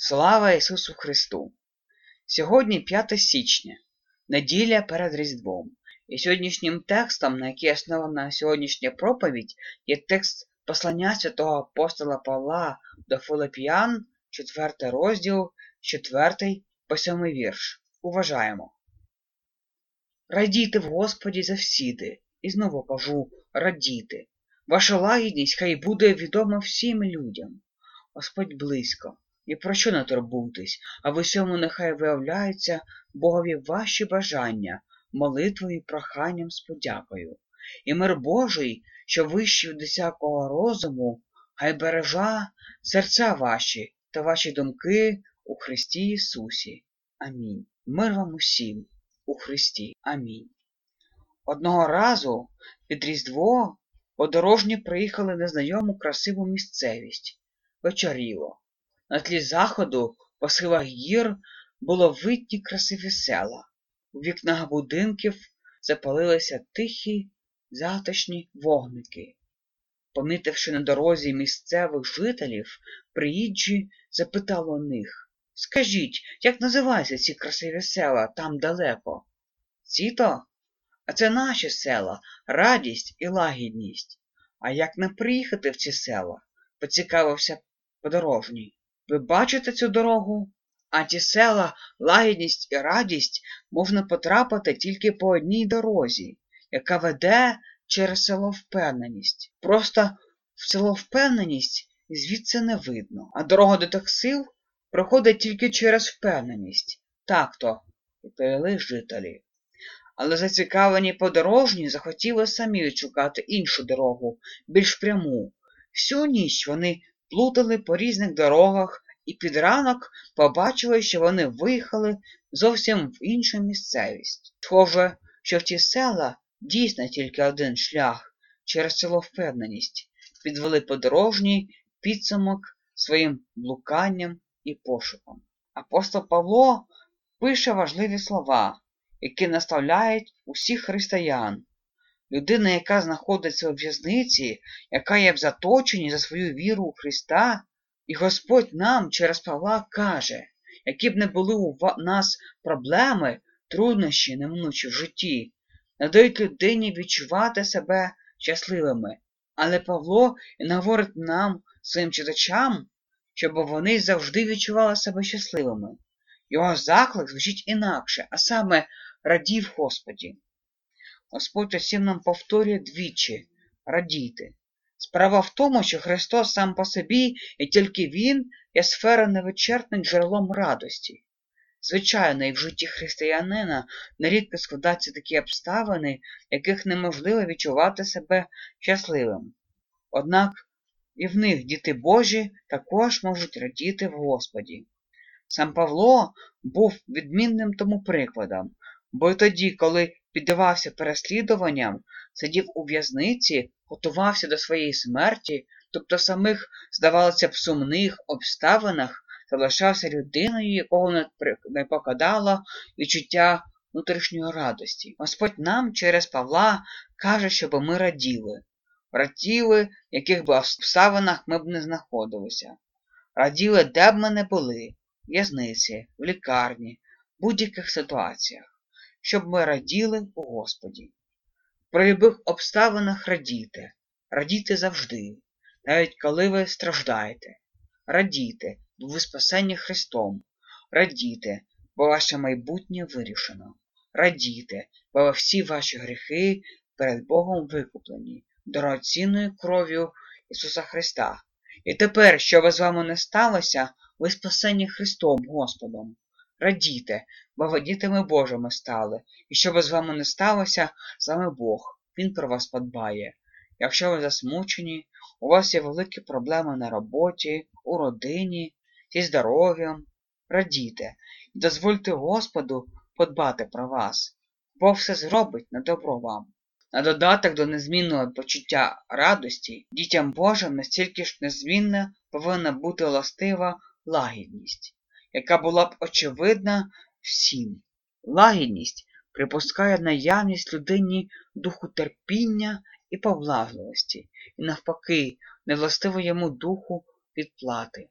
Слава Ісусу Христу! Сьогодні 5 січня, неділя перед Різдвом. І сьогоднішнім текстом, на який основана сьогоднішня проповідь, є текст послання святого апостола Павла до Филип'ян, 4 розділ, 4 по 7 вірш. Уважаємо. Радійте в Господі завсіди, і знову кажу радійте. Ваша лагідність хай буде відома всім людям. Господь близько. І про що не турбуйтесь, а в усьому нехай виявляються Богові ваші бажання, молитвою проханням з подякою. І мир Божий, що вищий від розуму, хай бережа серця ваші та ваші думки у Христі Ісусі. Амінь. Мир вам усім у Христі. Амінь. Одного разу під Різдво подорожні приїхали на знайому красиву місцевість. Вечоріло. На тлі заходу по схилах гір було видні красиві села. У вікнах будинків запалилися тихі, затишні вогники. Помітивши на дорозі місцевих жителів, приїжджі запитали у них Скажіть, як називаються ці красиві села там далеко? Ці то? А це наші села, радість і лагідність. А як не приїхати в ці села? поцікавився подорожній. Ви бачите цю дорогу? А ті села, лагідність і радість можна потрапити тільки по одній дорозі, яка веде через село впевненість. Просто в село впевненість звідси не видно, а дорога до тих сил проходить тільки через впевненість. Так то, відповіли жителі. Але зацікавлені подорожні захотіли самі відшукати іншу дорогу, більш пряму. Всю ніч вони плутали по різних дорогах і під ранок побачили, що вони виїхали зовсім в іншу місцевість. Схоже, що в ті села дійсно тільки один шлях через село впевненість, підвели подорожній підсумок своїм блуканням і пошуком. Апостол Павло пише важливі слова, які наставляють усіх християн. Людина, яка знаходиться у в'язниці, яка є в заточенні за свою віру у Христа, і Господь нам через Павла каже, які б не були у нас проблеми, труднощі, неминучі в житті, не дають людині відчувати себе щасливими. Але Павло і говорить нам, своїм читачам, щоб вони завжди відчували себе щасливими. Його заклик звучить інакше, а саме радів Господі. Господь усім нам повторює двічі радійте. Справа в тому, що Христос сам по собі і тільки Він є сфера невичерпним джерелом радості. Звичайно, і в житті християнина нерідко складаються такі обставини, яких неможливо відчувати себе щасливим. Однак і в них діти Божі також можуть радіти в Господі. Сам Павло був відмінним тому прикладом, бо й тоді, коли піддавався переслідуванням, сидів у в'язниці, готувався до своєї смерті, тобто в самих, здавалося б, сумних обставинах залишався людиною, якого не покидало відчуття внутрішньої радості. Господь нам через Павла каже, щоб ми раділи. Раділи, в яких би обставинах ми б не знаходилися. Раділи, де б ми не були, в в'язниці, в лікарні, в будь-яких ситуаціях, щоб ми раділи у Господі. При любих обставинах радійте, радійте завжди, навіть коли ви страждаєте. Радійте, бо ви спасені Христом. Радійте, бо ваше майбутнє вирішено. Радійте, бо всі ваші гріхи перед Богом викуплені, дорогоцінною кров'ю Ісуса Христа. І тепер, що би з вами не сталося, ви спасені Христом Господом. Радійте, бо ви дітями Божими стали, і що би з вами не сталося, саме Бог, Він про вас подбає. Якщо ви засмучені, у вас є великі проблеми на роботі, у родині, зі здоров'ям, радійте і дозвольте Господу подбати про вас, Бог все зробить на добро вам. На додаток до незмінного почуття радості, дітям Божим настільки ж незмінна повинна бути властива лагідність, яка була б очевидна всім. Лагідність припускає наявність людині духу терпіння і поблажливості, і навпаки, невластиво йому духу відплати.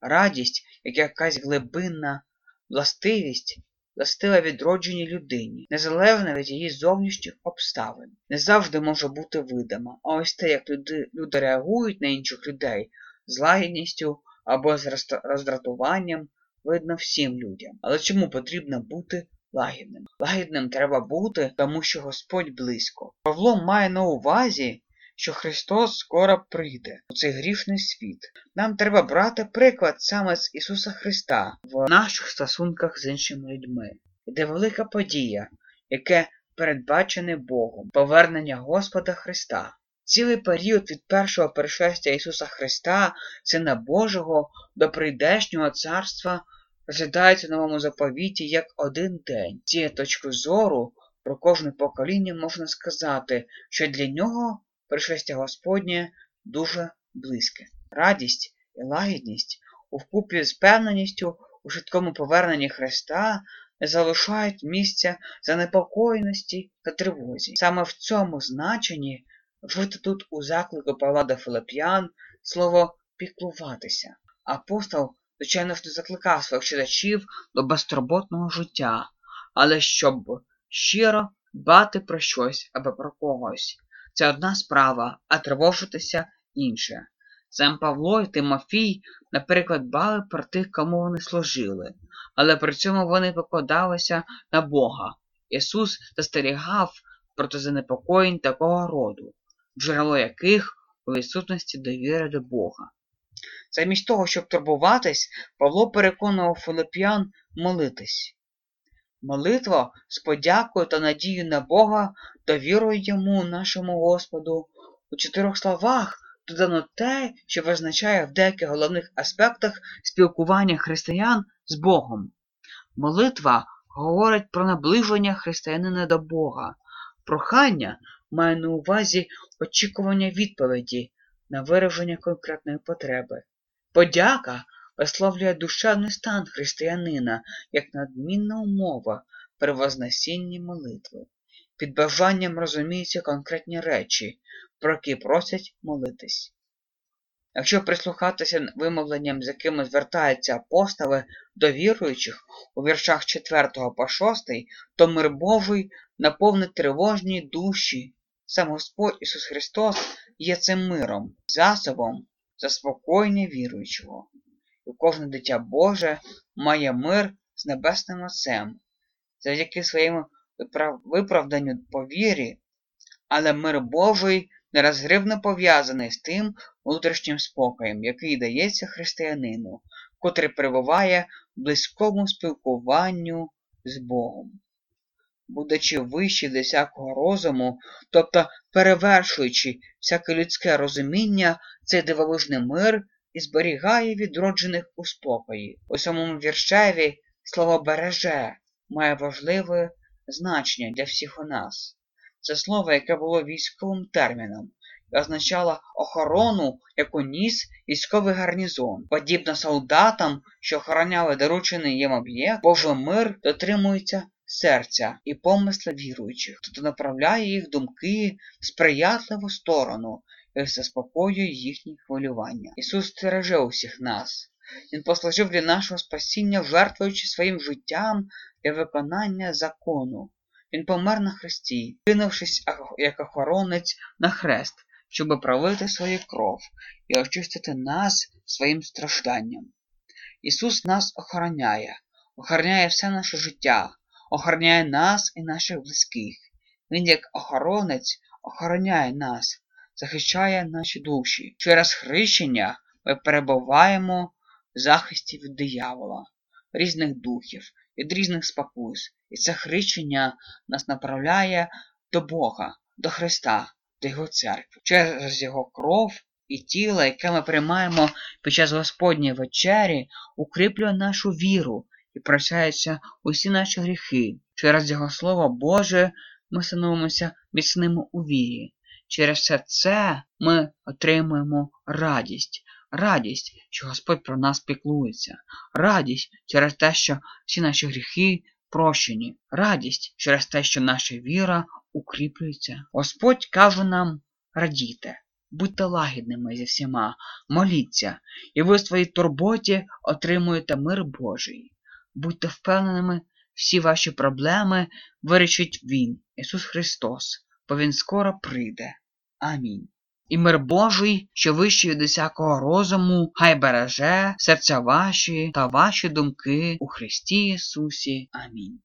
Радість як якась глибинна властивість, властива відродженій людині, незалежна від її зовнішніх обставин. Не завжди може бути видима, а ось те, як люди, люди реагують на інших людей з лагідністю або з роздратуванням, видно всім людям. Але чому потрібно бути лагідним? Лагідним треба бути, тому що Господь близько. Павло має на увазі, що Христос скоро прийде у цей грішний світ. Нам треба брати приклад саме з Ісуса Христа в наших стосунках з іншими людьми. Іде велика подія, яке передбачене Богом, повернення Господа Христа. Цілий період від першого пришестя Ісуса Христа, Сина Божого, до прийдешнього царства розглядається новому заповіті як один день. Цієї точки зору про кожне покоління можна сказати, що для нього пришестя Господнє дуже близьке. Радість і лагідність у вкупі з певненістю у швидкому поверненні Христа не залишають місця занепокоєності та тривозі. Саме в цьому значенні вжити тут у заклику Павла до Филип'ян слово піклуватися. Апостол, звичайно ж, не закликав своїх читачів до безтурботного життя, але щоб щиро дбати про щось або про когось. Це одна справа, а тривожитися інше. Сам Павло і Тимофій, наприклад, дбали про тих, кому вони служили, але при цьому вони покладалися на Бога. Ісус застерігав проти занепокоєнь такого роду, джерело яких у відсутності довіри до Бога. Замість того, щоб турбуватись, Павло переконував Филип'ян молитись. Молитва з подякою та надією на Бога довірою йому, нашому Господу. У чотирьох словах додано те, що визначає в деяких головних аспектах спілкування християн з Богом. Молитва говорить про наближення християнина до Бога. Прохання має на увазі очікування відповіді на вираження конкретної потреби. Подяка висловлює душевний стан християнина як надмінна умова при вознесінні молитви. Під бажанням розуміються конкретні речі, про які просять молитись. Якщо прислухатися вимовленням, з якими звертаються апостоли до віруючих у віршах 4 по 6, то мир Божий наповнить тривожні душі. Сам Господь Ісус Христос є цим миром, засобом заспокоєння віруючого. І кожне дитя Боже має мир з Небесним Отцем, завдяки своєму виправданню по вірі, але мир Божий нерозгривно пов'язаний з тим внутрішнім спокоєм, який дається християнину, котрий перебуває в близькому спілкуванню з Богом. Будучи вищі до всякого розуму, тобто перевершуючи всяке людське розуміння, цей дивовижний мир і зберігає відроджених у спокої. У самому віршеві слово береже має важливе значення для всіх у нас. Це слово, яке було військовим терміном, і означало охорону, яку ніс військовий гарнізон. Подібно солдатам, що охороняли доручений їм об'єкт, Божий мир дотримується серця і помисла віруючих, тобто направляє їх думки в сприятливу сторону і заспокоює їхні хвилювання. Ісус стереже усіх нас. Він послужив для нашого спасіння, жертвуючи своїм життям для виконання закону. Він помер на хресті, кинувшись як охоронець на хрест, щоб пролити свою кров і очистити нас своїм стражданням. Ісус нас охороняє, охороняє все наше життя, охороняє нас і наших близьких. Він, як охоронець, охороняє нас, захищає наші душі. Через хрещення ми перебуваємо в захисті від диявола, різних духів, від різних спокус. І це хрещення нас направляє до Бога, до Христа, до Його церкви, через Його кров і тіло, яке ми приймаємо під час Господньої вечері, укріплює нашу віру і прощаються усі наші гріхи. Через Його Слово Боже ми становимося міцними у вірі. Через все це ми отримуємо радість. Радість, що Господь про нас піклується, радість через те, що всі наші гріхи прощені, радість через те, що наша віра укріплюється. Господь каже нам радіти. Будьте лагідними зі всіма, моліться, і ви в своїй турботі отримуєте мир Божий. Будьте впевненими, всі ваші проблеми вирішить Він, Ісус Христос, бо Він скоро прийде. Амінь. І мир Божий, що вищий від усякого розуму, хай береже серця ваші та ваші думки у Христі Ісусі. Амінь.